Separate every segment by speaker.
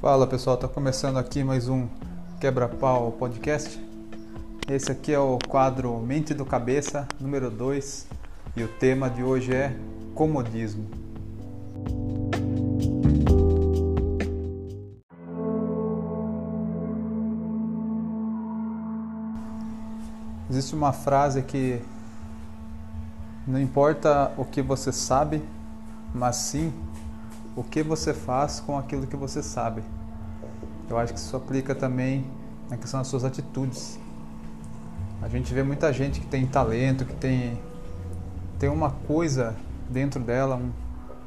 Speaker 1: Fala pessoal, tá começando aqui mais um Quebra-Pau Podcast. Esse aqui é o quadro Mente do Cabeça, número 2, e o tema de hoje é comodismo. Existe uma frase que não importa o que você sabe, mas sim o que você faz com aquilo que você sabe. Eu acho que isso aplica também na questão das suas atitudes. A gente vê muita gente que tem talento, que tem, tem uma coisa dentro dela, um,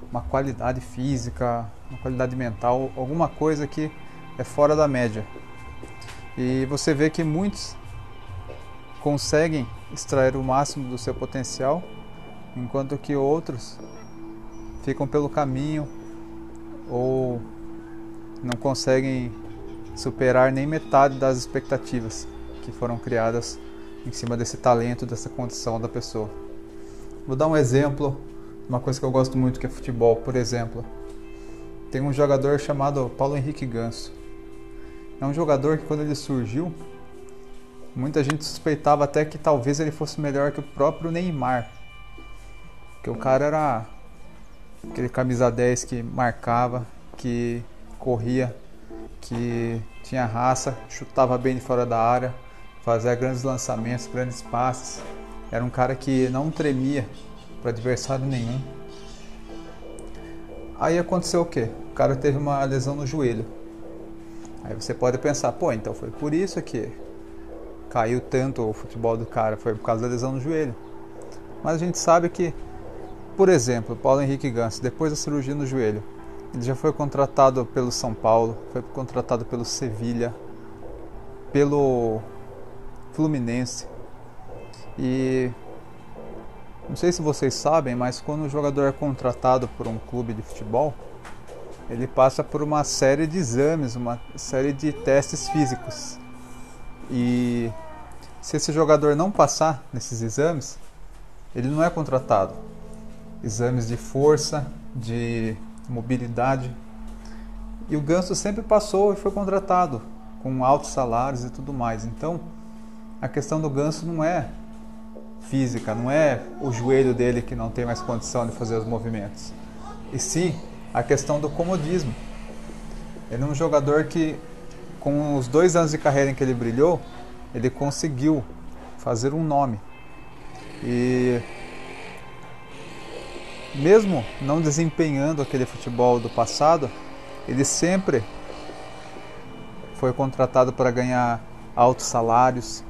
Speaker 1: uma qualidade física, uma qualidade mental, alguma coisa que é fora da média. E você vê que muitos conseguem extrair o máximo do seu potencial, enquanto que outros ficam pelo caminho ou não conseguem superar nem metade das expectativas que foram criadas em cima desse talento, dessa condição da pessoa. Vou dar um exemplo, uma coisa que eu gosto muito que é futebol, por exemplo. Tem um jogador chamado Paulo Henrique Ganso. É um jogador que quando ele surgiu, muita gente suspeitava até que talvez ele fosse melhor que o próprio Neymar. Porque o cara era aquele camisa 10 que marcava, que corria, que tinha raça, chutava bem de fora da área, fazia grandes lançamentos, grandes passes. Era um cara que não tremia para adversário nenhum. Aí aconteceu o quê? O cara teve uma lesão no joelho. Aí você pode pensar, pô, então foi por isso que caiu tanto o futebol do cara, foi por causa da lesão no joelho. Mas a gente sabe que por exemplo, Paulo Henrique Ganso, depois da cirurgia no joelho, ele já foi contratado pelo São Paulo, foi contratado pelo Sevilha, pelo Fluminense. E não sei se vocês sabem, mas quando o jogador é contratado por um clube de futebol, ele passa por uma série de exames, uma série de testes físicos. E se esse jogador não passar nesses exames, ele não é contratado exames de força, de mobilidade. E o Ganso sempre passou e foi contratado com altos salários e tudo mais. Então, a questão do Ganso não é física, não é o joelho dele que não tem mais condição de fazer os movimentos. E sim a questão do comodismo. Ele é um jogador que, com os dois anos de carreira em que ele brilhou, ele conseguiu fazer um nome. E mesmo não desempenhando aquele futebol do passado, ele sempre foi contratado para ganhar altos salários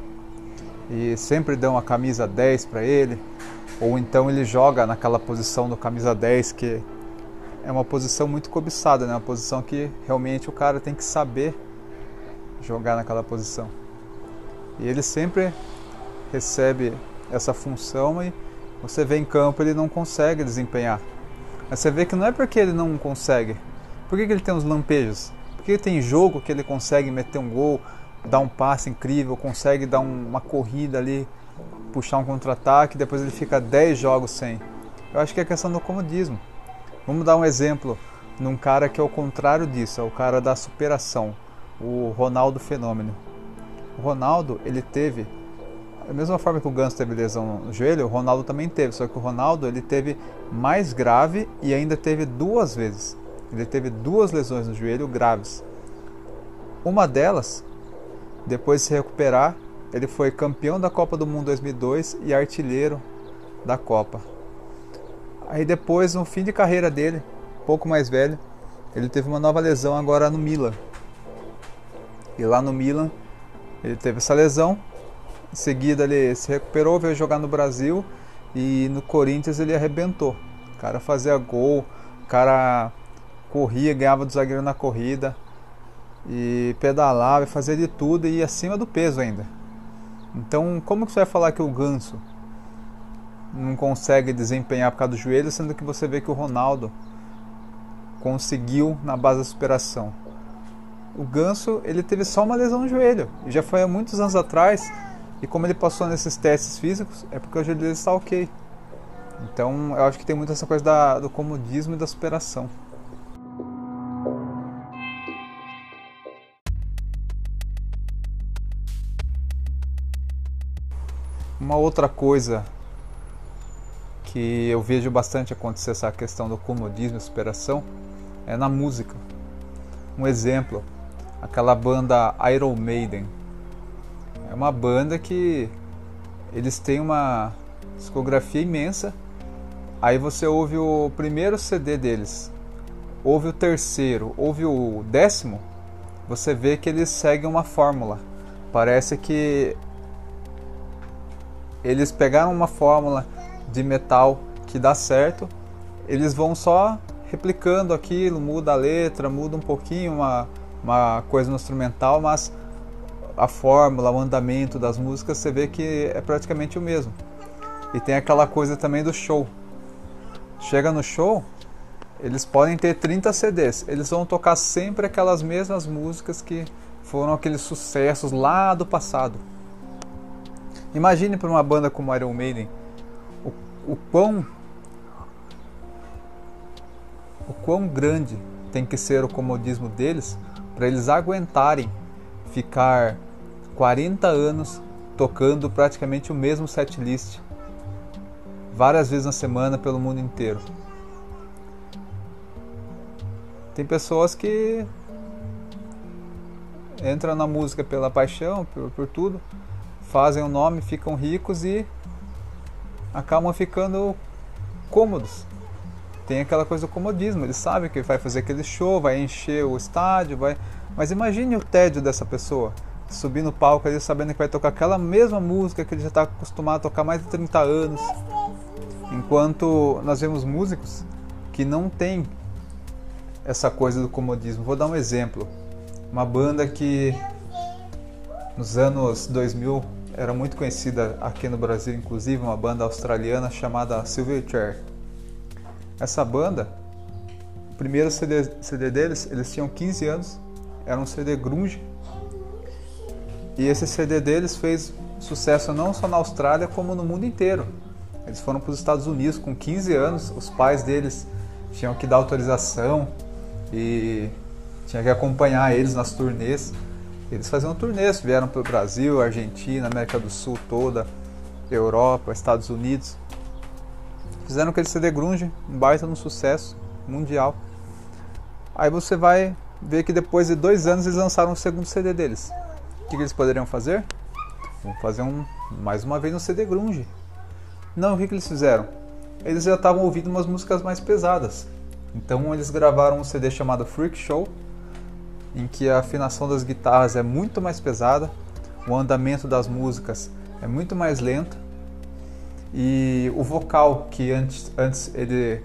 Speaker 1: e sempre dão a camisa 10 para ele, ou então ele joga naquela posição do camisa 10 que é uma posição muito cobiçada, né? uma posição que realmente o cara tem que saber jogar naquela posição. E ele sempre recebe essa função e você vê em campo ele não consegue desempenhar. Mas você vê que não é porque ele não consegue. Por que, que ele tem os lampejos? Porque tem jogo que ele consegue meter um gol, dar um passe incrível, consegue dar um, uma corrida ali, puxar um contra-ataque, depois ele fica 10 jogos sem. Eu acho que é questão do comodismo. Vamos dar um exemplo num cara que é o contrário disso, é o cara da superação, o Ronaldo Fenômeno. O Ronaldo, ele teve da mesma forma que o Ganso teve lesão no joelho, o Ronaldo também teve, só que o Ronaldo ele teve mais grave e ainda teve duas vezes. Ele teve duas lesões no joelho graves. Uma delas, depois de se recuperar, ele foi campeão da Copa do Mundo 2002 e artilheiro da Copa. Aí depois, no fim de carreira dele, pouco mais velho, ele teve uma nova lesão agora no Milan. E lá no Milan, ele teve essa lesão em seguida ele se recuperou, veio jogar no Brasil e no Corinthians ele arrebentou. O cara fazia gol, o cara corria, ganhava do zagueiro na corrida e pedalava, fazia de tudo e acima do peso ainda. Então, como que você vai falar que o Ganso não consegue desempenhar por causa do joelho, sendo que você vê que o Ronaldo conseguiu na base da superação? O Ganso, ele teve só uma lesão no joelho, e já foi há muitos anos atrás e como ele passou nesses testes físicos, é porque hoje ele está ok. Então eu acho que tem muito essa coisa da, do comodismo e da superação. Uma outra coisa que eu vejo bastante acontecer essa questão do comodismo e superação é na música. Um exemplo, aquela banda Iron Maiden é uma banda que eles têm uma discografia imensa. Aí você ouve o primeiro CD deles, ouve o terceiro, ouve o décimo, você vê que eles seguem uma fórmula. Parece que eles pegaram uma fórmula de metal que dá certo, eles vão só replicando aquilo, muda a letra, muda um pouquinho uma, uma coisa no instrumental, mas a fórmula, o andamento das músicas, você vê que é praticamente o mesmo. E tem aquela coisa também do show. Chega no show, eles podem ter 30 CDs, eles vão tocar sempre aquelas mesmas músicas que foram aqueles sucessos lá do passado. Imagine para uma banda como Iron Maiden o, o quão o quão grande tem que ser o comodismo deles para eles aguentarem ficar 40 anos tocando praticamente o mesmo setlist várias vezes na semana pelo mundo inteiro. Tem pessoas que entram na música pela paixão, por, por tudo, fazem o um nome, ficam ricos e acabam ficando cômodos. Tem aquela coisa do comodismo, ele sabe que vai fazer aquele show, vai encher o estádio, vai. Mas imagine o tédio dessa pessoa subir no palco ali sabendo que vai tocar aquela mesma música que ele já está acostumado a tocar mais de 30 anos. Enquanto nós vemos músicos que não têm essa coisa do comodismo. Vou dar um exemplo. Uma banda que nos anos 2000 era muito conhecida aqui no Brasil, inclusive, uma banda australiana chamada Silverchair. Essa banda, o primeiro CD, CD deles, eles tinham 15 anos, era um CD grunge. E esse CD deles fez sucesso não só na Austrália, como no mundo inteiro. Eles foram para os Estados Unidos com 15 anos, os pais deles tinham que dar autorização e tinha que acompanhar eles nas turnês. Eles faziam turnês, vieram para o Brasil, Argentina, América do Sul toda, Europa, Estados Unidos. Fizeram aquele CD grunge, um baita no sucesso mundial. Aí você vai ver que depois de dois anos eles lançaram o segundo CD deles. Que, que eles poderiam fazer? Vamos fazer um mais uma vez um CD grunge. Não, o que, que eles fizeram? Eles já estavam ouvindo umas músicas mais pesadas. Então eles gravaram um CD chamado Freak Show, em que a afinação das guitarras é muito mais pesada, o andamento das músicas é muito mais lento e o vocal que antes, antes ele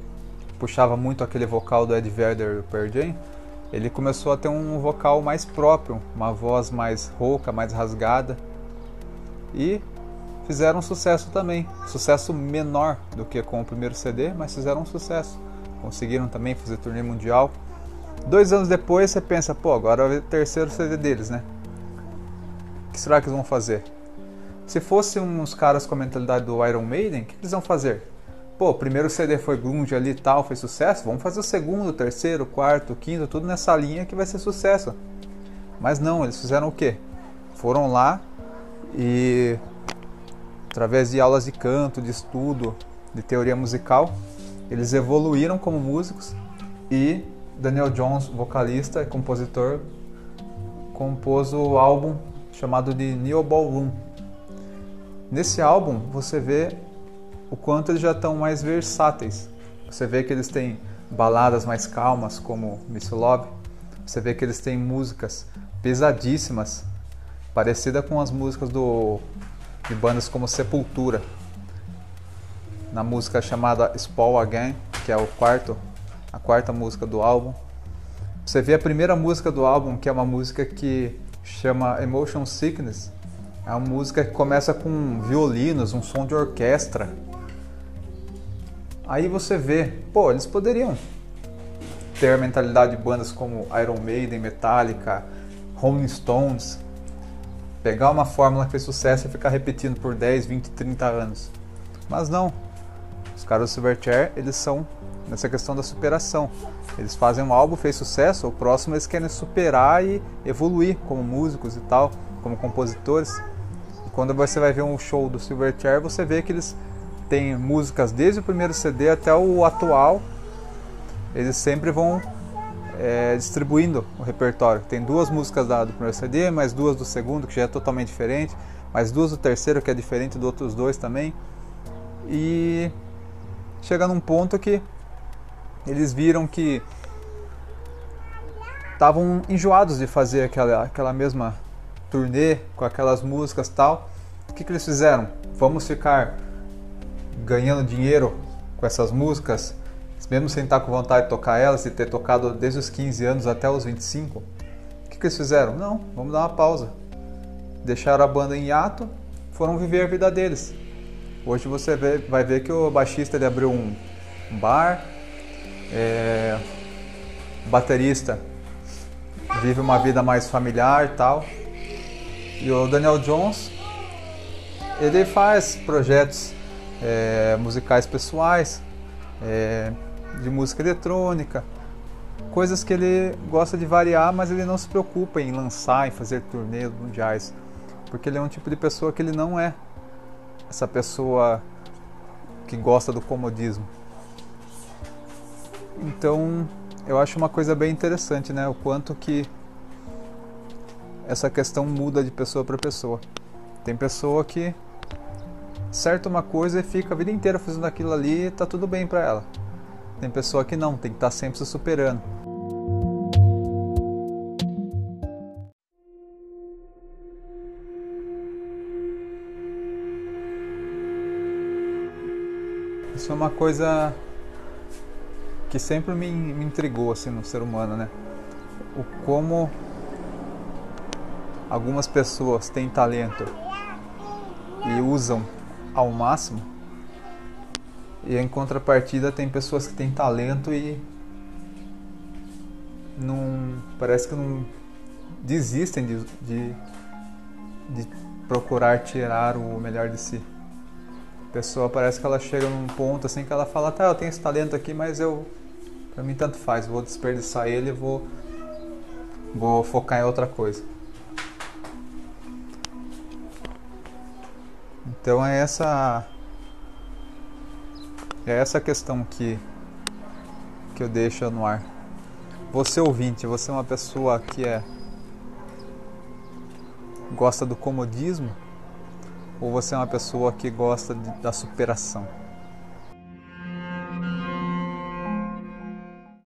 Speaker 1: puxava muito aquele vocal do Ed Vedder do Pearl Jam, ele começou a ter um vocal mais próprio, uma voz mais rouca, mais rasgada e fizeram sucesso também, sucesso menor do que com o primeiro CD, mas fizeram um sucesso conseguiram também fazer turnê mundial. Dois anos depois você pensa, pô, agora é o terceiro CD deles, né? O que será que eles vão fazer? Se fossem uns caras com a mentalidade do Iron Maiden, o que eles vão fazer? Pô, o primeiro CD foi grunge ali e tal, foi sucesso, vamos fazer o segundo, terceiro, quarto, quinto, tudo nessa linha que vai ser sucesso. Mas não, eles fizeram o quê? Foram lá e através de aulas de canto, de estudo, de teoria musical, eles evoluíram como músicos e Daniel Jones, vocalista e compositor, compôs o álbum chamado de Neo Ballroom. Nesse álbum você vê o quanto eles já estão mais versáteis. Você vê que eles têm baladas mais calmas como Miss Love. Você vê que eles têm músicas pesadíssimas, parecida com as músicas do, de bandas como Sepultura na música chamada Spawn Again, que é o quarto, a quarta música do álbum. Você vê a primeira música do álbum, que é uma música que chama Emotion Sickness. É uma música que começa com violinos, um som de orquestra. Aí você vê, pô, eles poderiam ter a mentalidade de bandas como Iron Maiden, Metallica, Rolling Stones, pegar uma fórmula que fez sucesso e ficar repetindo por 10, 20, 30 anos. Mas não, os caras do Silverchair, eles são nessa questão da superação. Eles fazem um álbum, fez sucesso, o próximo eles querem superar e evoluir como músicos e tal, como compositores. quando você vai ver um show do Silverchair, você vê que eles têm músicas desde o primeiro CD até o atual. Eles sempre vão é, distribuindo o repertório. Tem duas músicas da, do primeiro CD, mais duas do segundo, que já é totalmente diferente, mais duas do terceiro, que é diferente dos outros dois também. E chega num ponto que eles viram que estavam enjoados de fazer aquela, aquela mesma turnê com aquelas músicas tal. O que, que eles fizeram? Vamos ficar ganhando dinheiro com essas músicas, mesmo sem estar com vontade de tocar elas e ter tocado desde os 15 anos até os 25. O que, que eles fizeram? Não, vamos dar uma pausa. Deixaram a banda em hiato, foram viver a vida deles. Hoje você vê, vai ver que o baixista ele abriu um, bar, é, o baterista vive uma vida mais familiar e tal. E o Daniel Jones, ele faz projetos é, musicais pessoais, é, de música eletrônica, coisas que ele gosta de variar, mas ele não se preocupa em lançar, em fazer turnês mundiais, porque ele é um tipo de pessoa que ele não é essa pessoa que gosta do comodismo. Então, eu acho uma coisa bem interessante, né? O quanto que essa questão muda de pessoa para pessoa. Tem pessoa que certa uma coisa e fica a vida inteira fazendo aquilo ali e tá tudo bem para ela. Tem pessoa que não, tem que estar tá sempre se superando. Isso é uma coisa que sempre me, me intrigou assim no ser humano, né? O como algumas pessoas têm talento e usam ao máximo, e em contrapartida tem pessoas que têm talento e não parece que não desistem de, de, de procurar tirar o melhor de si. A pessoa parece que ela chega num ponto assim que ela fala, tá, eu tenho esse talento aqui, mas eu para mim tanto faz, vou desperdiçar ele vou vou focar em outra coisa. Então é essa é essa questão que que eu deixo no ar. Você ouvinte, você é uma pessoa que é gosta do comodismo ou você é uma pessoa que gosta de, da superação?